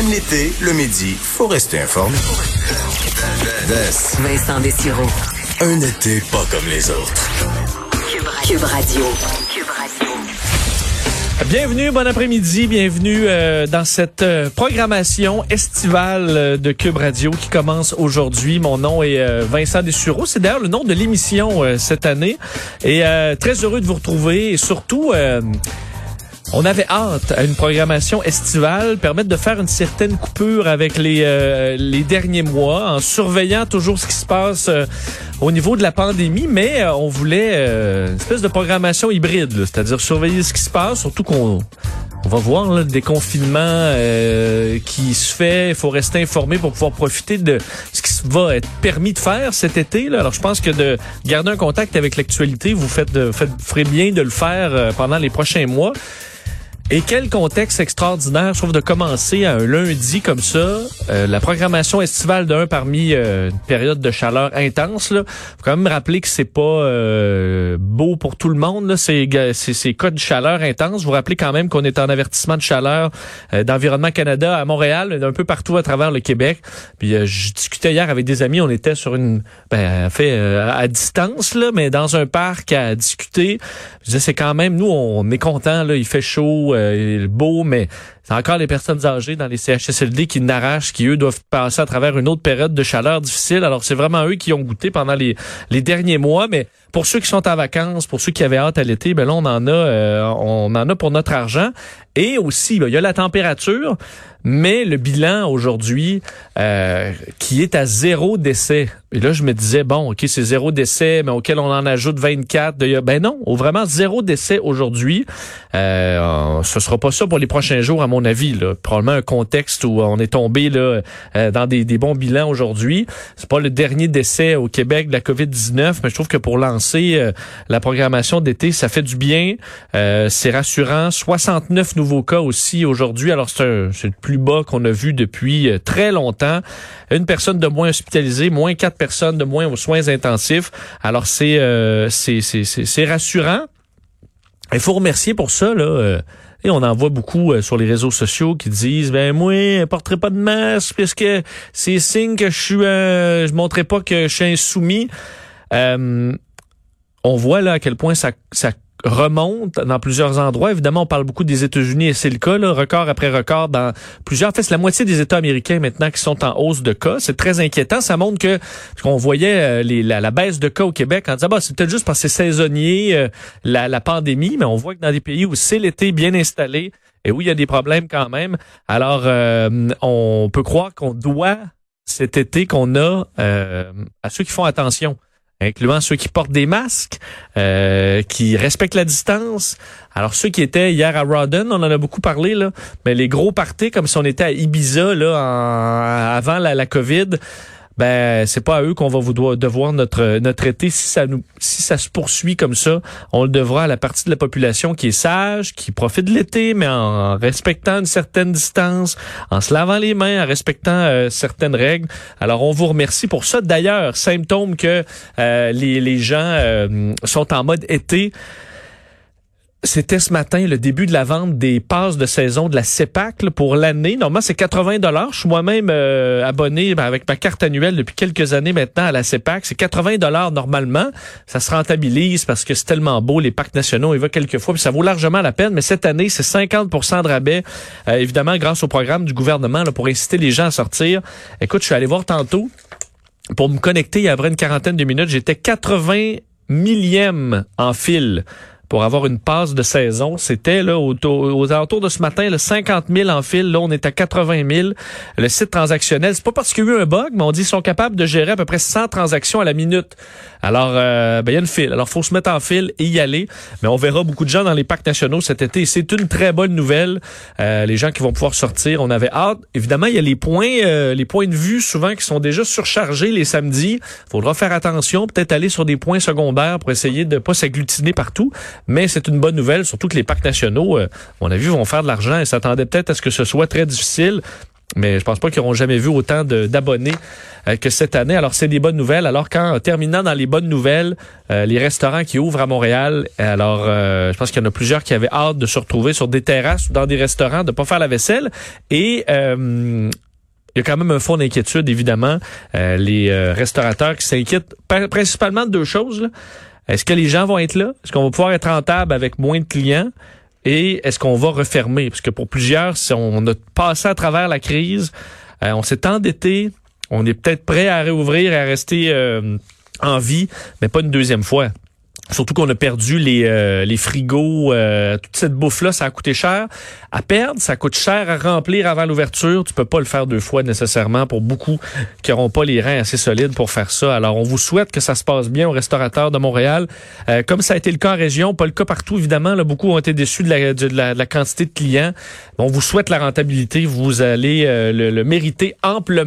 Même l'été, le midi, faut rester informé. Vincent Dessureau. Un été pas comme les autres. Cube Radio. Bienvenue, bon après-midi, bienvenue euh, dans cette euh, programmation estivale euh, de Cube Radio qui commence aujourd'hui. Mon nom est Vincent Dessureau, c'est d'ailleurs le nom de l'émission cette année et très heureux de vous retrouver et surtout on avait hâte à une programmation estivale, permettre de faire une certaine coupure avec les, euh, les derniers mois, en surveillant toujours ce qui se passe euh, au niveau de la pandémie, mais euh, on voulait une espèce de programmation hybride, c'est-à-dire surveiller ce qui se passe, surtout qu'on on va voir là, le déconfinement qui se fait. Il faut rester informé pour pouvoir profiter de ce qui va être permis de faire cet été. Là. Alors, je pense que de garder un contact avec l'actualité, vous faites, faites, ferez bien de le faire pendant les prochains mois. Et quel contexte extraordinaire, je trouve, de commencer à un lundi comme ça, euh, la programmation estivale d'un parmi euh, une période de chaleur intense. Là, faut quand même rappeler que c'est pas euh, beau pour tout le monde. Là, c'est c'est cas de chaleur intense. Vous rappelez quand même qu'on est en avertissement de chaleur d'environnement Canada à Montréal, un peu partout à travers le Québec. Puis je discutais hier avec des amis, on était sur une, ben, fait à distance là, mais dans un parc à discuter. Je disais c'est quand même nous on est content là, il fait chaud euh, beau, mais c'est encore les personnes âgées dans les CHSLD qui n'arrachent, qui eux doivent passer à travers une autre période de chaleur difficile. Alors c'est vraiment eux qui ont goûté pendant les, les derniers mois, mais pour ceux qui sont en vacances, pour ceux qui avaient hâte à l'été, ben là on en a, euh, on en a pour notre argent. Et aussi, ben, il y a la température, mais le bilan aujourd'hui euh, qui est à zéro décès. Et là, je me disais, bon, OK, c'est zéro décès, mais auquel on en ajoute 24. ben non, vraiment zéro décès aujourd'hui. Euh, ce sera pas ça pour les prochains jours, à mon avis. Là. Probablement un contexte où on est tombé là, euh, dans des, des, bons bilans aujourd'hui. C'est pas le dernier décès au Québec de la COVID-19, mais je trouve que pour lancer euh, la programmation d'été, ça fait du bien. Euh, c'est rassurant. 69 nouveaux cas aussi aujourd'hui. Alors, c'est plus bas qu'on a vu depuis euh, très longtemps. Une personne de moins hospitalisée, moins quatre personnes de moins aux soins intensifs. Alors, c'est euh, c'est rassurant. Il faut remercier pour ça, là. Euh, et on en voit beaucoup sur les réseaux sociaux qui disent ben moi je porterai pas de masque puisque c'est signe que je suis je montrerai pas que je suis insoumis. on voit là à quel point ça ça remonte dans plusieurs endroits. Évidemment, on parle beaucoup des États-Unis et c'est le cas, record après record dans plusieurs. En fait, c'est la moitié des États américains maintenant qui sont en hausse de cas. C'est très inquiétant. Ça montre que qu'on voyait euh, les, la, baisse de cas au Québec en disant bah c'est peut-être juste parce que c'est saisonnier euh, la, la pandémie, mais on voit que dans des pays où c'est l'été bien installé et où il y a des problèmes quand même, alors euh, on peut croire qu'on doit cet été qu'on a à ceux qui font attention incluant ceux qui portent des masques, euh, qui respectent la distance. Alors ceux qui étaient hier à Rawdon, on en a beaucoup parlé là, mais les gros parties comme si on était à Ibiza là avant la COVID ben c'est pas à eux qu'on va vous devoir notre notre été si ça nous si ça se poursuit comme ça, on le devra à la partie de la population qui est sage, qui profite de l'été mais en respectant une certaine distance, en se lavant les mains, en respectant euh, certaines règles. Alors on vous remercie pour ça. D'ailleurs, symptôme que euh, les les gens euh, sont en mode été c'était ce matin le début de la vente des passes de saison de la CEPAC pour l'année. Normalement, c'est 80 dollars. Je suis moi-même euh, abonné ben, avec ma carte annuelle depuis quelques années maintenant à la CEPAC. C'est 80 dollars normalement. Ça se rentabilise parce que c'est tellement beau. Les parcs nationaux, il va quelques fois, puis ça vaut largement la peine. Mais cette année, c'est 50% de rabais, euh, évidemment grâce au programme du gouvernement pour inciter les gens à sortir. Écoute, je suis allé voir tantôt pour me connecter il y a une quarantaine de minutes. J'étais 80 millième en file pour avoir une passe de saison. C'était là aux, aux alentours de ce matin, le 50 000 en fil. Là, on est à 80 000. Le site transactionnel, c'est pas parce qu'il y a eu un bug, mais on dit qu'ils sont capables de gérer à peu près 100 transactions à la minute. Alors, euh, ben, il y a une file. Alors, faut se mettre en file et y aller. Mais on verra beaucoup de gens dans les parcs nationaux cet été. C'est une très bonne nouvelle. Euh, les gens qui vont pouvoir sortir, on avait hâte. Évidemment, il y a les points, euh, les points de vue souvent qui sont déjà surchargés les samedis. Faudra faire attention, peut-être aller sur des points secondaires pour essayer de pas s'agglutiner partout. Mais c'est une bonne nouvelle, surtout que les parcs nationaux, euh, on a vu, vont faire de l'argent et s'attendaient peut-être à ce que ce soit très difficile. Mais je pense pas qu'ils auront jamais vu autant d'abonnés euh, que cette année. Alors, c'est des bonnes nouvelles. Alors, quand, terminant dans les bonnes nouvelles, euh, les restaurants qui ouvrent à Montréal, alors, euh, je pense qu'il y en a plusieurs qui avaient hâte de se retrouver sur des terrasses ou dans des restaurants, de pas faire la vaisselle. Et... il y a quand même un fond d'inquiétude, évidemment. les restaurateurs qui s'inquiètent principalement de deux choses. Est-ce que les gens vont être là? Est-ce qu'on va pouvoir être en table avec moins de clients? Et est-ce qu'on va refermer? Parce que pour plusieurs, si on a passé à travers la crise, euh, on s'est endetté, on est peut-être prêt à réouvrir et à rester euh, en vie, mais pas une deuxième fois. Surtout qu'on a perdu les, euh, les frigos, euh, toute cette bouffe-là, ça a coûté cher à perdre, ça coûte cher à remplir avant l'ouverture. Tu peux pas le faire deux fois nécessairement pour beaucoup qui n'auront pas les reins assez solides pour faire ça. Alors, on vous souhaite que ça se passe bien aux restaurateurs de Montréal. Euh, comme ça a été le cas en région, pas le cas partout, évidemment. Beaucoup ont été déçus de la, de la, quantité de clients. On vous souhaite la rentabilité. Vous allez le, le mériter amplement.